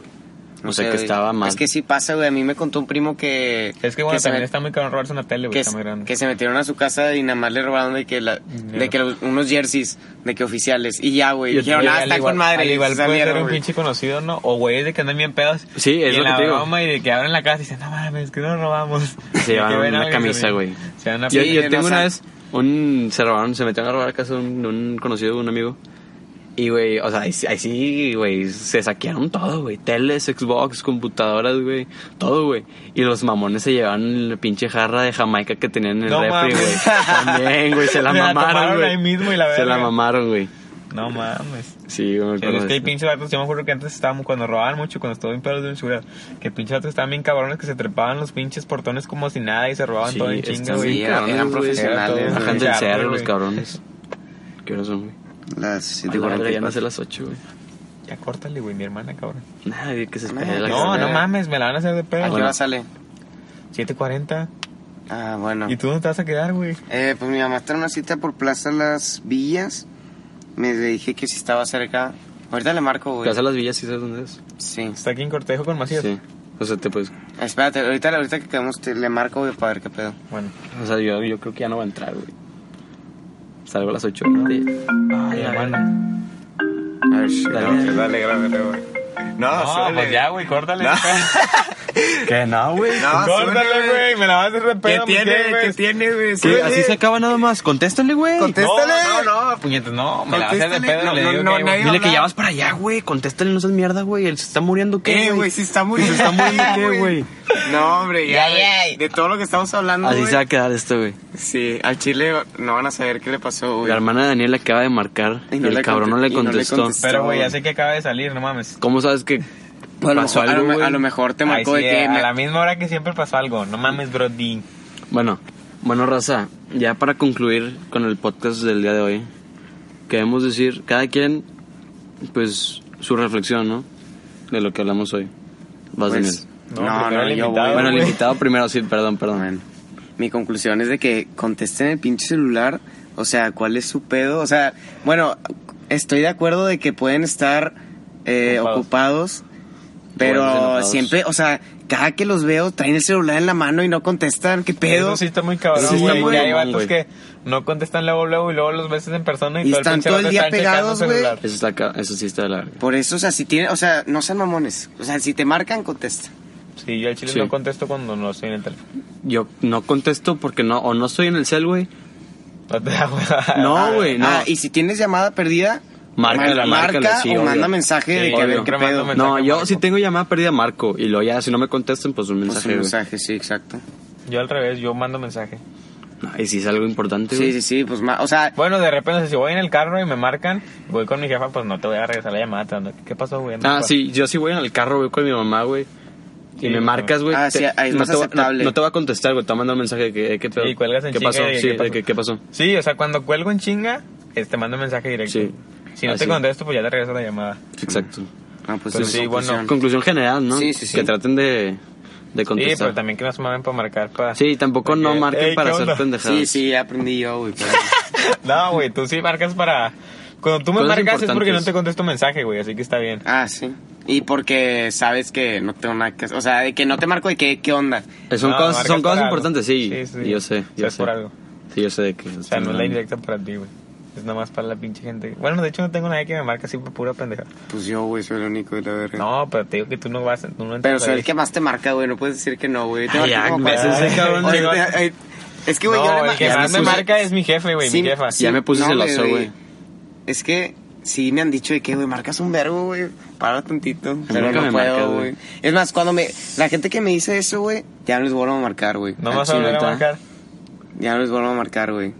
No O sea, sé, que güey. estaba mal. Es que sí pasa, güey. A mí me contó un primo que... Es que, bueno, se también met- está muy cabrón robarse una tele, güey. que, Está muy grande. que se metieron a su casa y nada más le robaron de que, la, de que los- unos jerseys de que oficiales y ya güey Yo- dijeron ah está igual- con madre Al y igual se puede ser un güey. pinche conocido, ¿no? O güeyes de que andan bien pedos. Sí, es y lo la que te digo. broma y de que abren la casa y dicen, no mames, que no nos robamos. Se Y que ven a una camisa, güey. Se van a Yo, Sí, yo no tengo una vez, un, se robaron, se metieron a robar a casa de un, de un conocido, un amigo. Y, güey, o sea, ahí, sí- ahí sí, güey, se saquearon todo, güey. Teles, Xbox, computadoras, güey, todo, güey. Y los mamones se llevaban la pinche jarra de Jamaica que tenían en el No refri, güey. También, güey, se la mamaron, güey. ahí mismo y la Se la mamaron, güey. No mames. Sí, güey, es que hay pinches vatos, yo me acuerdo que antes estábamos, cuando robaban mucho, cuando estaba en pedos de seguridad, que pinches vatos estaban bien cabrones que se trepaban los pinches portones como si nada y se robaban Sí, todo en chinga, güey. Sí, eran- profesionales. Bajan del cerro los cabrones. ¿Qué horas son, güey? Las A la verga, ya no 7:44. sé las 8, güey. Ya córtale, güey, mi hermana, cabrón. Nadie que se espere No, la No, mames, me la van a hacer de pedo. ¿a qué hora sale? 7.40. ah bueno ¿Y tú dónde te vas a quedar, güey? eh, pues mi mamá está en una cita por Plaza Las Villas me dije que si estaba cerca ahorita le marco güey Casa Las Villas, ¿sí sabes dónde es? sí Está aquí en Cortejo con Macías. Sí. O sea, te puedes... espérate ahorita ahorita que quedamos te- le marco güey para ver qué pedo Bueno. O sea, yo, yo creo que ya no va a entrar, güey. Salgo a las 8. Ay, hermano. a ver Dale. no, dale grábale güey no, No, pues ya, güey, córtale. ¿Qué? No, güey. no córtale, güey, me la vas a hacer de ¿qué pedo. tiene qué tiene güey ¿Qué? Así se acaba nada más. Contéstale, güey. Contéstale. No, no, no, puñetas, no, me la vas a hacer de pedo. No, le no, digo no, que, nadie- Dile que ya vas para allá, güey. Contéstale, no seas mierda, güey. Él se está muriendo, ¿qué, Eh, güey, si está muriendo. Se está muriendo, ¿qué, güey? No, hombre, ya, ya. De todo lo que estamos hablando, Así se va a quedar esto, güey. Sí, al chile no van a saber qué le pasó, güey. La hermana de Daniel acaba de marcar y, Y no el cabrón no le no contestó. Pero, güey, ya sé que acaba de salir, no mames. ¿Cómo sabes que a, lo pasó mejor, a, algo, lo, me- güey? a lo mejor te Ay, marcó sí, de que... a me- la misma hora que siempre pasó algo. No mames, Brody. Bueno, bueno, raza, ya para concluir con el podcast del día de hoy, queremos decir, cada quien, pues, su reflexión, ¿no? De lo que hablamos hoy. Vas, pues, No, no, no, el yo invitado, voy. Bueno, el invitado primero, sí, perdón, perdón. Bueno, mi conclusión es de que contesten el pinche celular. O sea, ¿cuál es su pedo? O sea, bueno, estoy de acuerdo de que pueden estar eh, Ocupados. ocupados, pero siempre, o sea, cada que los veo traen el celular en la mano y no contestan. ¿Qué pedo? Eso sí está muy cabrón, sí güey. está muy Y hay vatos que no contestan luego, luego y luego los ves en persona y, Y todo están el todo el día pegados, güey. celular. Eso, está acá, eso sí está de la verga. Por eso, o sea, si tienen, o sea, no sean mamones. O sea, si te marcan, contesta. Sí, yo al chile Sí. no contesto cuando no estoy en el teléfono. Yo no contesto porque no, o no estoy en el cel, güey. No. No, güey, no. Ah, y si tienes llamada perdida, Márcala, mar- márcala, marca sí, o obvio. manda mensaje de Sí, que a ver qué pedo. mensaje. No, yo marco. si tengo llamada perdida, marco. Y luego ya, si no me contestan, pues un Pues mensaje, un güey. mensaje, sí, exacto. Yo al revés, yo mando mensaje. No, y si es algo importante, Sí, güey. sí, sí, pues, ma- o sea, Bueno, de repente, si voy en el carro y me marcan, voy con mi jefa, pues no te voy a regresar la llamada. te ando, ¿Qué pasó, güey? Ando Ah, sí, yo sí voy en el carro, güey, con mi mamá, güey. y me marcas, güey, Ah, te- sí, ahí es no, más te, va- no- aceptable. no te va a contestar, güey, te va a mandar un mensaje de que, eh, ¿qué pedo? Y cuelgas en ¿Qué chinga pasó? de Sí, qué de pasó. que, ¿qué pasó? Sí, o sea, cuando cuelgo en chinga, eh, te mando un mensaje directo. Sí. Si no Así. te contesto, pues ya te regreso la llamada. Exacto. Ah, pues, Pues es sí, conclusión. bueno. Conclusión general, ¿no? Sí, sí, sí. Que traten de, de Sí, contestar. pero también que nos mamen para marcar para... Sí, tampoco no marquen "Ey, para ¿qué hacer onda?" pendejadas. Sí, sí, aprendí yo, güey. pero- No, güey, tú sí marcas para... Cuando tú me Cosas marcas es porque no te contesto mensaje, güey, así que está bien. Ah, sí. Y porque sabes que no tengo nada que. O sea, de que no te marco de qué, qué onda. Eh, Son No, cosas, son cosas importantes, sí. Sí, sí. Yo sé, O sea, yo sé. por algo. Sí, yo sé de que... O sea, no es la indirecta para ti, güey. Es nomás para la pinche gente. Bueno, de hecho no tengo nadie que me marque así por pura pendeja. Pues yo, güey, soy el único de la verga. No, pero te digo que tú no vas, tú no Pero soy ahí. el que más te marca, güey. No puedes decir que no, güey. Ay, ya, ese cabrón Oye, Es que, güey, yo No, le el que ya más me puse- marca es mi jefe, güey, Sí, mi jefa. Ya me puse no, celoso, güey. Es que sí me han dicho de que, güey, marcas un verbo, güey. Para tantito. Pero nunca no me puedo, güey. Es más, cuando me. La gente que me dice eso, güey, ya no les vuelvo a marcar, güey. No vas a volver a marcar. Ya no les vuelvo a marcar, güey.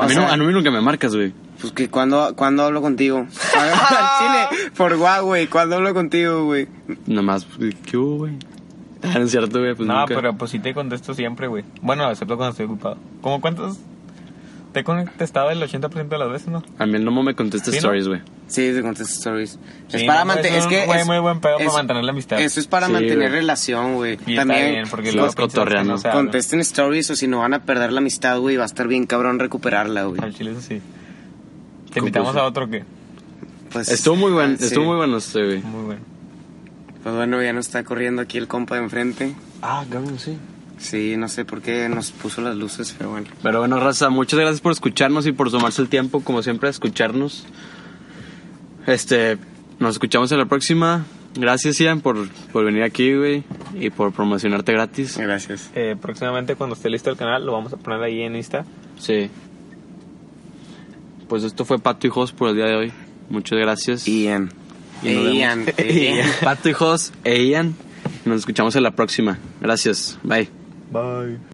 A mí, sea- no, a mí nunca me marcas, güey. Pues que cuando, cuando hablo contigo. Al chile, por guau, güey. Cuando hablo contigo, güey. Nada más, ¿qué hubo, güey? Ah, no es cierto, güey, pues no, nunca. pero pues sí te contesto siempre, güey. Bueno, excepto cuando estoy ocupado. ¿Cómo cuántos? Te he contestado el 80% de las veces, ¿no? A mí no me contestes ¿Sí, no? stories, güey. Sí, te contesto stories. es Sí, para no, mantener. es Es un que. güey es- muy buen pedo para es- mantener la amistad. Eso es para Sí, mantener güey. relación, güey. Y está También. bien, porque los cotorreando. no. Contesten stories o si no van a perder la amistad, güey. Va a estar bien cabrón recuperarla, güey. Al chile eso sí. Te invitamos a otro que... Pues, Estuvo muy bueno, sí. estuvo muy bueno este, güey. Muy bueno. Pues bueno, ya nos está corriendo aquí el compa de enfrente. Ah, cabrón, sí. Sí, no sé por qué nos puso las luces, pero bueno. Pero bueno, Raza, muchas gracias por escucharnos y por tomarse el tiempo, como siempre, a escucharnos. Este, nos escuchamos en la próxima. Gracias, Ian, por, por venir aquí, güey, y por promocionarte gratis. Gracias. Eh, próximamente cuando esté listo el canal lo vamos a poner ahí en Insta. Sí. Pues esto fue Pato y Jos por el día de hoy. Muchas gracias. Ian. Y. Ian. Ian. Pato y Jos e Ian. Nos escuchamos en la próxima. Gracias. Bye. Bye.